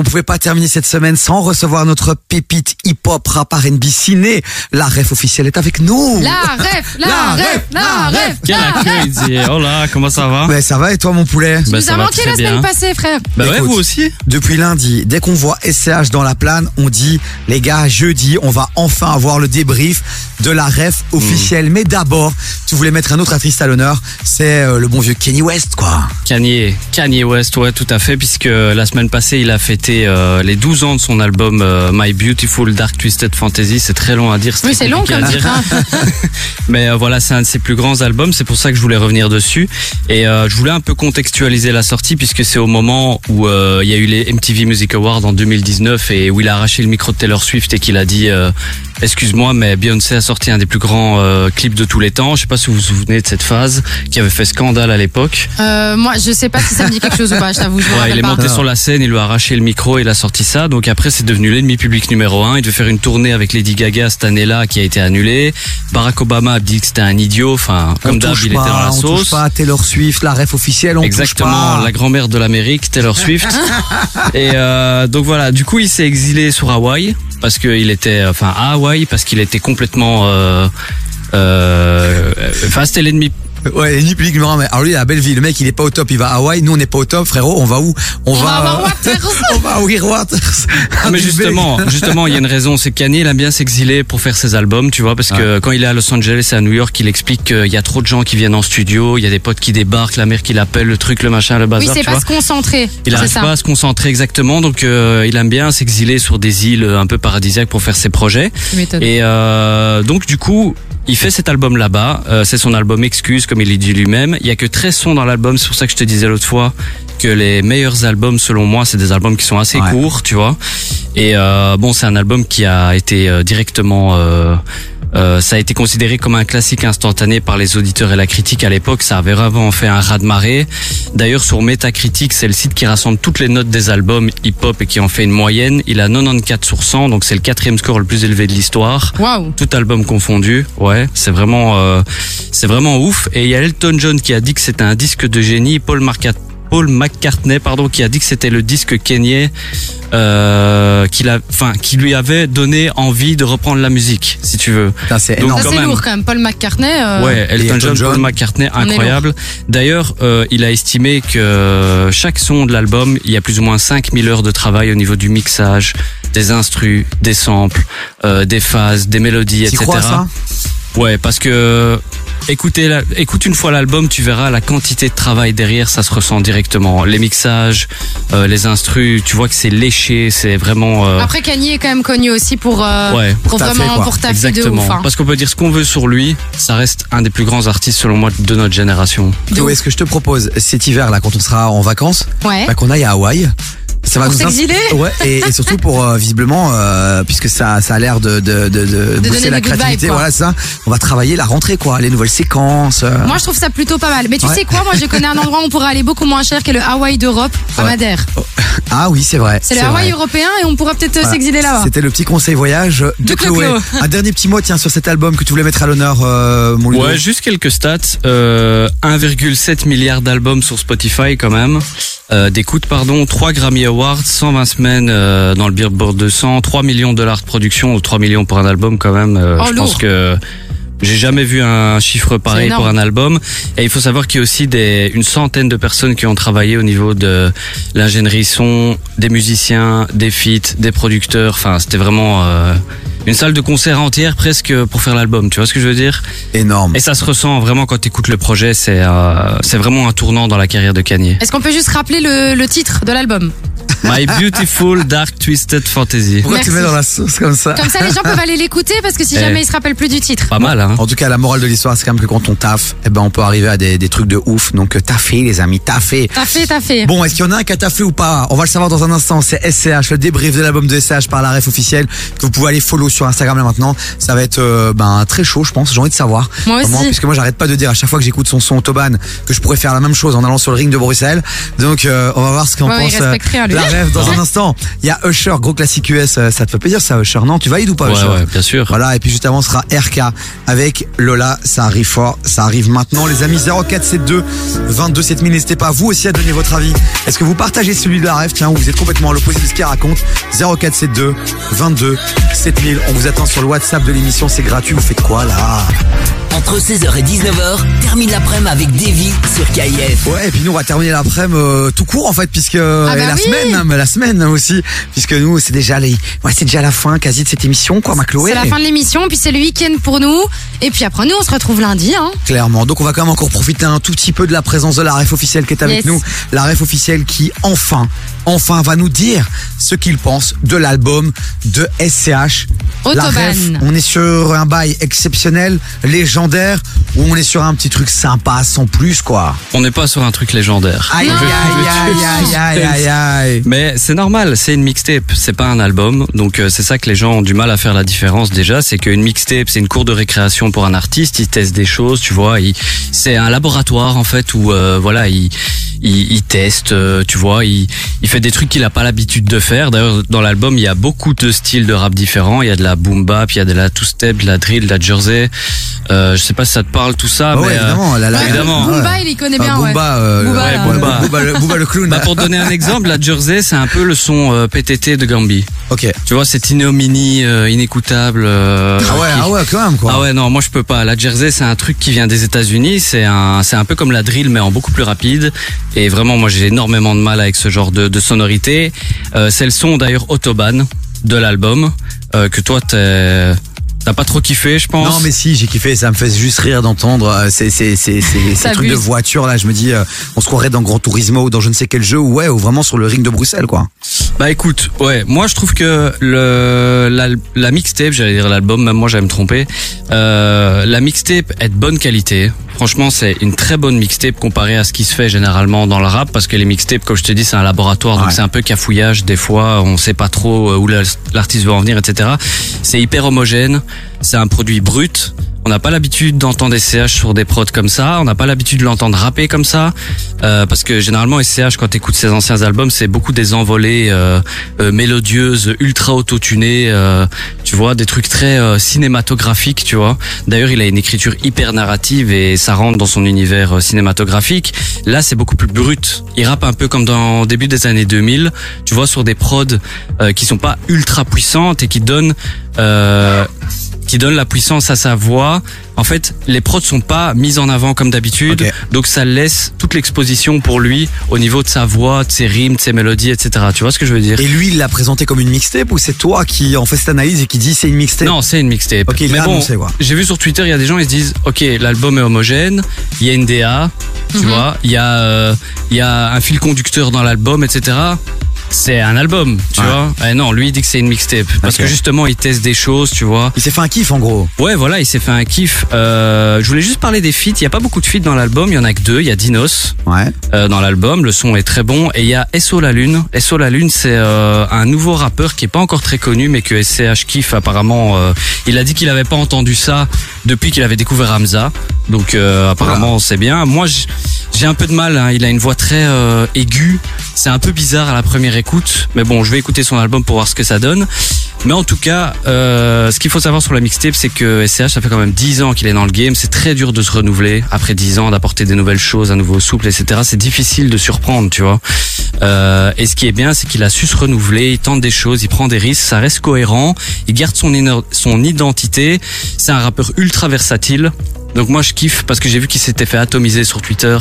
on pouvait pas terminer cette semaine sans recevoir notre pépite hip-hop rap R&B ciné. La ref officielle est avec nous. La ref, la, La ref, ref, la ref, Quel la ref. accueil, dit. Oh là, comment ça va? Ouais, ça va et toi mon poulet? Tu Bah, nous ça as va manqué la semaine bien. passée, frère. Bah ouais, Écoute. vous aussi Depuis lundi, dès qu'on voit SCH dans la plane, on dit les gars, jeudi, on va enfin avoir le débrief de la ref officielle. Hmm. Mais d'abord, tu voulais mettre un autre artiste à l'honneur, c'est euh, le bon vieux Kenny West quoi. Kanye, Kanye West, ouais, tout à fait, puisque la semaine passée, il a fêté euh, les 12 ans de son album euh, My Beautiful Dark Twisted Fantasy. C'est très long à dire. Oui, c'est long comme dire. hein. Mais euh, voilà, c'est un de ses plus grands albums. C'est pour ça que je voulais revenir dessus. Et euh, je voulais un peu contextualiser la sortie, puisque c'est au moment où euh, il y a eu les MTV Music Awards en 2019 et où il a arraché le micro de Taylor Swift et qu'il a dit euh, Excuse-moi, mais Beyoncé a sorti un des plus grands euh, clips de tous les temps. Je sais pas si vous vous souvenez de cette phase qui avait fait scandale à l'époque. Euh, moi, je sais pas si ça me dit quelque chose ou pas, je t'avoue, Ouais, il est pas. monté sur la scène, il lui a arraché le micro, il a sorti ça. Donc après, c'est devenu l'ennemi public numéro un. Il devait faire une tournée avec Lady Gaga cette année-là qui a été annulée. Barack Obama a dit que c'était un idiot. Enfin, comme on d'hab, il était dans la on touche sauce. pas Taylor Swift, la ref officielle, on Exactement, touche pas. la grand-mère de l'Amérique, Taylor Swift. et euh, donc voilà, du coup, il s'est exilé sur Hawaï parce qu'il était, enfin à Hawaï parce qu'il était complètement. Euh, euh, Enfin, c'était l'ennemi. Ouais, numéro un. mais Alors lui, il est à Belleville, le mec, il est pas au top, il va à Hawaï. Nous, on n'est pas au top, frérot. On va où On, On va avoir euh, Waters. on va à Weir Waters. Ah, mais justement, justement, il y a une raison, c'est que Kanye, il aime bien s'exiler pour faire ses albums, tu vois, parce que quand il est à Los Angeles et à New York, il explique qu'il y a trop de gens qui viennent en studio, il y a des potes qui débarquent, la mère qui l'appelle, le truc, le machin, le bazar, Oui, c'est pas vois. se concentrer. Il C'est n'arrive pas à se concentrer exactement, donc euh, il aime bien s'exiler sur des îles un peu paradisiaques pour faire ses projets. Et euh, donc du coup, il fait cet album là-bas. Euh, c'est son album Excuse, comme il dit lui-même. Il y a que 13 sons dans l'album. C'est pour ça que je te disais l'autre fois que les meilleurs albums, selon moi, c'est des albums qui sont assez Ouais. courts, tu vois. Et euh, bon, c'est un album qui a été euh, directement euh, ça a été considéré comme un classique instantané par les auditeurs et la critique à l'époque. Ça avait vraiment fait un raz-de-marée. D'ailleurs, sur Metacritic, c'est le site qui rassemble toutes les notes des albums hip-hop et qui en fait une moyenne. Il a 94 sur 100, donc c'est le quatrième score le plus élevé de l'histoire. Waouh. Tout album confondu, ouais, c'est vraiment, euh, c'est vraiment ouf. Et il y a Elton John qui a dit que c'était un disque de génie. Paul Marca- Paul McCartney, pardon, qui a dit que c'était le disque Kanye, euh, qu'il a, enfin, qui lui avait donné envie de reprendre la musique, si tu veux. C'est énorme. C'est lourd quand même. Paul McCartney. euh, Ouais, Elton, Elton John, John. Paul McCartney, incroyable. D'ailleurs, euh, il a estimé que chaque son de l'album, il y a plus ou moins 5000 heures de travail au niveau du mixage, des instrus, des samples, euh, des phases, des mélodies, Tu etc. crois ça? Ouais, parce que écoutez, la- écoute une fois l'album, tu verras la quantité de travail derrière, ça se ressent directement. Les mixages, euh, les instrus, tu vois que c'est léché, c'est vraiment. euh, Après, Kanye est quand même connu aussi pour, euh, Ouais, pour, taffer, vraiment quoi. pour taffer de Exactement. ouf. hein. Parce qu'on peut dire ce qu'on veut sur lui, ça reste un des plus grands artistes selon moi de notre génération. Théo, est-ce que je te propose cet hiver là, quand on sera en vacances, Ouais. bah, qu'on aille à Hawaï ça va Pour s'exiler Ouais, et, et surtout pour euh, visiblement, euh, puisque ça, ça a l'air de, de, de, de, booster donner la créativité, vibes, voilà ça. On va travailler la rentrée, quoi, les nouvelles séquences. euh. Moi, je trouve ça plutôt pas mal. Mais tu Ouais. sais quoi Moi, je connais un endroit où on pourrait aller beaucoup moins cher, qui est le Hawaï d'Europe, à Ouais. Madère. Ah oui, c'est vrai. C'est le Hawaï vrai. européen et on pourra peut-être Voilà. s'exiler là-bas. C'était le petit conseil voyage de, De Chloé. Un dernier petit mot, tiens, sur cet album que tu voulais mettre à l'honneur, euh, mon Ludo. Ouais, juste quelques stats. Euh, 1,7 milliard d'albums sur Spotify quand même. Euh, d'écoute, pardon. 3 Grammy Awards, 120 semaines euh, dans le Billboard 200, 3 millions de dollars de production, ou 3 millions pour un album quand même. Euh, Oh, je lourd. pense que j'ai jamais vu un chiffre pareil pour un album. Et il faut savoir qu'il y a aussi des, une centaine de personnes qui ont travaillé au niveau de l'ingénierie son, des musiciens, des feats, des producteurs. Enfin, c'était vraiment euh, une salle de concert entière presque pour faire l'album. Tu vois ce que je veux dire? Énorme. et ça se ressent vraiment quand tu écoutes le projet, c'est euh, c'est vraiment un tournant dans la carrière de Kanye. Est-ce qu'on peut juste rappeler le, le titre de l'album? My Beautiful Dark Twisted Fantasy. Pourquoi tu mets dans la sauce comme ça Comme ça, les gens peuvent aller l'écouter parce que si Eh. jamais ils se rappellent plus du titre. Pas mal, hein En tout cas, la morale de l'histoire, c'est quand même que quand on taffe, eh ben, on peut arriver à des, des trucs de ouf. Donc, euh, taffez, les amis, taffez. T'as fait. Bon, est-ce qu'il y en a un qui a taffé ou pas On va le savoir dans un instant. C'est SCH, le débrief de l'album de SCH par la ref officielle que vous pouvez aller follow sur Instagram là maintenant. Ça va être euh, ben très chaud, je pense. J'ai envie de savoir. Moi aussi. Vraiment, puisque moi, j'arrête pas de dire à chaque fois que j'écoute son son Autobahn que je pourrais faire la même chose en allant sur le ring de Bruxelles. Donc, euh, on va voir ce qu'en Ouais, il pense rêve dans un instant. Il y a Usher, gros classique US. euh, Ça te fait plaisir ça, Usher Non, tu valides ou pas, Ouais, Usher? ouais, bien sûr. Voilà, et puis juste avant, ce sera RK avec Lola. Ça arrive fort, ça arrive maintenant. Les amis, 0472 22 7000. N'hésitez pas, vous aussi, à donner votre avis. Est-ce que vous partagez celui de la rêve? Tiens, ou vous êtes complètement à l'opposé de ce qu'il raconte 0472 22 7000. On vous attend sur le WhatsApp de l'émission, c'est gratuit. Vous faites quoi là? Entre 16h et 19h, termine l'après-midi avec Davy sur KIF. Ouais, et puis nous on va terminer l'après-midi euh, tout court en fait, puisque bah et la oui. semaine, hein, mais la semaine aussi, puisque nous c'est déjà les, ouais, c'est déjà la fin quasi de cette émission, quoi, ma Chloé. C'est la fin de l'émission, puis c'est le week-end pour nous. Et puis après, nous, on se retrouve lundi. Hein. Clairement. Donc on va quand même encore profiter un tout petit peu de la présence de la ref officielle qui est avec Yes. nous. La ref officielle qui enfin, enfin va nous dire ce qu'il pense de l'album de SCH. La ref, on est sur un bail exceptionnel, légendaire, ou on est sur un petit truc sympa sans plus quoi. On n'est pas sur un truc légendaire. Aïe aïe aïe aïe aïe aïe aïe. Mais c'est normal, c'est une mixtape, c'est pas un album. Donc euh, c'est ça que les gens ont du mal à faire la différence déjà, c'est qu'une mixtape, c'est une cour de récréation pour un artiste, il teste des choses, tu vois, c'est un laboratoire en fait où euh, voilà, il il, il teste, euh, tu vois, il, il fait des trucs qu'il a pas l'habitude de faire. D'ailleurs, dans l'album, il y a beaucoup de styles de rap différents. Il y a de la boom bap, il y a de la two step, de la drill, de la jersey. Euh, je sais pas si ça te parle tout ça, mais ouais, euh, évidemment, la, la, Ouais, évidemment. Booba, il y connaît bien. Euh. Booba le, clown. bah, pour donner un exemple, la jersey, c'est un peu le son euh, PTT de Gambi. Ok. Tu vois, c'est ignominie, euh, inécoutable. euh, Ah ouais, qui- ah ouais, quand même quoi. Ah ouais, non, moi je peux pas. La jersey, c'est un truc qui vient des États-Unis. C'est un, c'est un peu comme la drill, mais en beaucoup plus rapide. Et vraiment, moi j'ai énormément de mal avec ce genre de, de sonorité. Euh, c'est le son d'ailleurs Autobahn de l'album euh, que toi t'es- t'as pas trop kiffé, je pense. Non mais si j'ai kiffé, ça me fait juste rire d'entendre euh, ces ces ces ces, ces trucs de voiture là. Je me dis, euh, on se croirait dans Gran Turismo ou dans je ne sais quel jeu ou ouais ou vraiment sur le ring de Bruxelles quoi. Bah écoute, ouais, moi je trouve que le la, la mixtape, j'allais dire l'album, même moi j'allais me tromper. Euh, la mixtape est de bonne qualité. Franchement, c'est une très bonne mixtape comparée à ce qui se fait généralement dans le rap, parce que les mixtapes, comme je te dis, c'est un laboratoire, donc Ouais. c'est un peu cafouillage. Des fois, on sait pas trop euh, où la- l'artiste veut en venir, etc. C'est hyper homogène. C'est un produit brut. On n'a pas l'habitude d'entendre SCH sur des prods comme ça. On n'a pas l'habitude de l'entendre rapper comme ça. Euh, parce que généralement, SCH, quand tu écoutes ses anciens albums, c'est beaucoup des envolées euh, euh, mélodieuses, ultra autotunées. euh, tu vois, des trucs très euh, cinématographiques, tu vois. D'ailleurs, il a une écriture hyper narrative et ça rentre dans son univers cinématographique. Là, c'est beaucoup plus brut. Il rappe un peu comme dans le début des années 2000. Tu vois, sur des prods qui sont pas ultra puissantes et qui donnent... Euh, qui donne la puissance à sa voix. En fait, les prods sont pas mises en avant comme d'habitude, donc ça laisse toute l'exposition pour lui au niveau de sa voix, de ses rimes, de ses mélodies, etc. Tu vois ce que je veux dire? Et lui il l'a présenté comme une mixtape ou c'est toi qui en fait cette analyse et qui dit c'est une mixtape? Non, c'est une mixtape. Ok, il Mais bon, j'ai vu sur Twitter, il y a des gens, ils se disent, ok, l'album est homogène, il y a une DA, tu vois, il y a, euh, il y a un fil conducteur dans l'album, etc. C'est un album, tu Ouais. vois. Eh non, lui il dit que c'est une mixtape parce que justement il teste des choses, tu vois. Il s'est fait un kiff en gros. Ouais, voilà, il s'est fait un kiff. Euh, je voulais juste parler des feats. Il y a pas beaucoup de feats dans l'album. Il y en a que deux. Il y a Dinos Ouais. euh, dans l'album. Le son est très bon. Et il y a SO La Lune. SO La Lune, c'est euh, un nouveau rappeur qui est pas encore très connu, mais que SCH kiffe apparemment. euh, il a dit qu'il avait pas entendu ça depuis qu'il avait découvert Hamza. Donc euh, apparemment c'est bien. Moi j'ai un peu de mal. hein. Il a une voix très euh, aiguë. C'est un peu bizarre à la première écoute. Mais bon, je vais écouter son album pour voir ce que ça donne. Mais en tout cas, euh, ce qu'il faut savoir sur la mixtape, c'est que SCH, ça fait quand même 10 ans qu'il est dans le game. C'est très dur de se renouveler après 10 ans, d'apporter des nouvelles choses, un nouveau souple, etc. C'est difficile de surprendre, tu vois. Euh, et ce qui est bien, c'est qu'il a su se renouveler, il tente des choses, il prend des risques, ça reste cohérent, il garde son, son identité. C'est un rappeur ultra versatile. Donc moi je kiffe parce que j'ai vu qu'il s'était fait atomiser sur Twitter.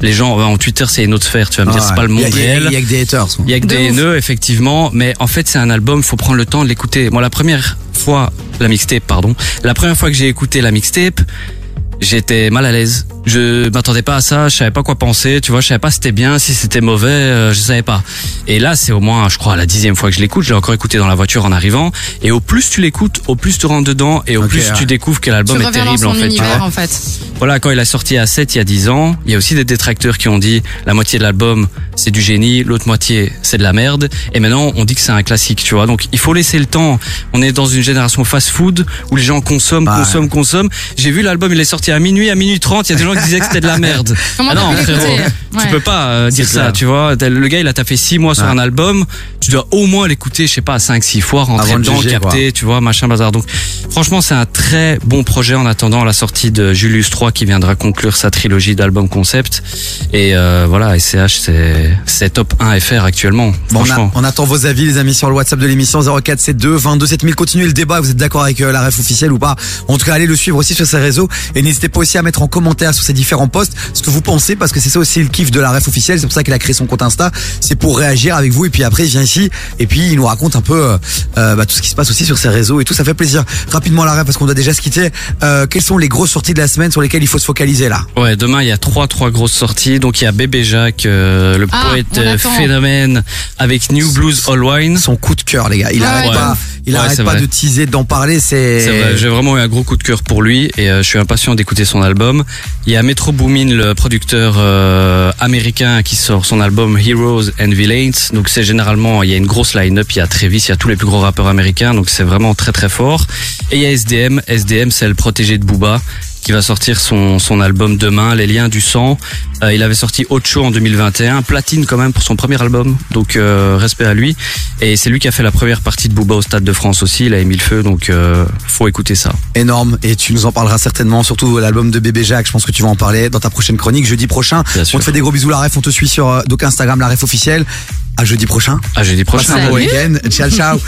Les gens, en Twitter c'est une autre sphère, tu vas me dire, Ah c'est ouais. pas le monde Il y a- réel. Il y a que des haters. Il y a que De des haineux, effectivement, mais en fait, c'est un album, faut prendre le temps de l'écouter. Moi, la première fois, la mixtape, pardon, la première fois que j'ai écouté la mixtape, j'étais mal à l'aise. Je m'attendais pas à ça, je savais pas quoi penser, tu vois, je savais pas si c'était bien, si c'était mauvais, euh, je savais pas. Et là, c'est au moins, je crois, la dixième fois que je l'écoute, je l'ai encore écouté dans la voiture en arrivant, et au plus tu l'écoutes, au plus tu rentres dedans, et au plus ouais. tu découvres que l'album est terrible, son en fait. tu univers, vois. en fait. Voilà, quand il a sorti à 7 il y a 10 ans, il y a aussi des détracteurs qui ont dit la moitié de l'album c'est du génie, l'autre moitié c'est de la merde, et maintenant on dit que c'est un classique, tu vois. Donc il faut laisser le temps. On est dans une génération fast-food où les gens consomment, Ouais. consomment, consomment. J'ai vu l'album, il est sorti à minuit, à minuit 30, il y a des gens disait que c'était de la merde. Comment ah non, frérot, l'écouter tu Ouais. peux pas euh, dire clair. ça, tu vois. Le gars, il a taffé 6 mois sur Ouais. un album. Tu dois au moins l'écouter, je sais pas, 5 6 fois, rentrer Avant de dedans, juger, capter, tu vois, machin bazar. Donc franchement, c'est un très bon projet en attendant la sortie de Julius 3 qui viendra conclure sa trilogie d'albums concept. Et euh, voilà, SCH c'est top 1 FR actuellement. Bon, on, a- franchement. on attend vos avis, les amis, sur le WhatsApp de l'émission 0472 22 7000. Continuez le débat. Vous êtes d'accord avec euh, la ref officielle ou pas En tout cas, allez le suivre aussi sur ses réseaux et n'hésitez pas aussi à mettre en commentaire sur ses différents posts ce que vous pensez parce que c'est ça aussi le kiff de la ref officielle. C'est pour ça qu'il a créé son compte Insta. C'est pour réagir avec vous et puis après il vient ici et puis il nous raconte un peu euh, euh, bah, tout ce qui se passe aussi sur ses réseaux et tout. Ça fait plaisir. Rapidement la ref parce qu'on doit déjà se quitter. Euh, quelles sont les grosses sorties de la semaine sur lesquelles il faut se focaliser là? Ouais, demain il y a trois trois grosses sorties. Donc il y a Bébé Jacques, euh, le Ah, poète on euh, phénomène avec New Blues All Wine. Son coup de cœur les gars. Il Ouais, arrête ouais. pas. Il Ouais, arrête pas vrai. de teaser, d'en parler. C'est C'est vrai, j'ai vraiment eu un gros coup de cœur pour lui et euh, je suis impatient d'écouter son album. Il y a Metro Boomin, le producteur euh, américain, qui sort son album Heroes and Villains. Donc c'est généralement, il y a une grosse line-up, il y a Travis, il y a tous les plus gros rappeurs américains, donc c'est vraiment très très fort. Et il y a SDM, SDM c'est le protégé de Booba qui va sortir son, son album demain, Les liens du sang. Euh, il avait sorti Ocho en 2021, platine quand même pour son premier album, donc euh, respect à lui. Et c'est lui qui a fait la première partie de Booba au Stade de France aussi, il a mis le feu, donc euh, faut écouter ça. énorme et tu nous en parleras certainement, surtout l'album de Bébé Jacques. Je pense que tu vas en parler dans ta prochaine chronique jeudi prochain. Bien sûr. On te fait des gros bisous la ref, on te suit sur euh, donc Instagram la ref officielle. À jeudi prochain. À jeudi prochain. Passez un bon week-end. Ciao ciao.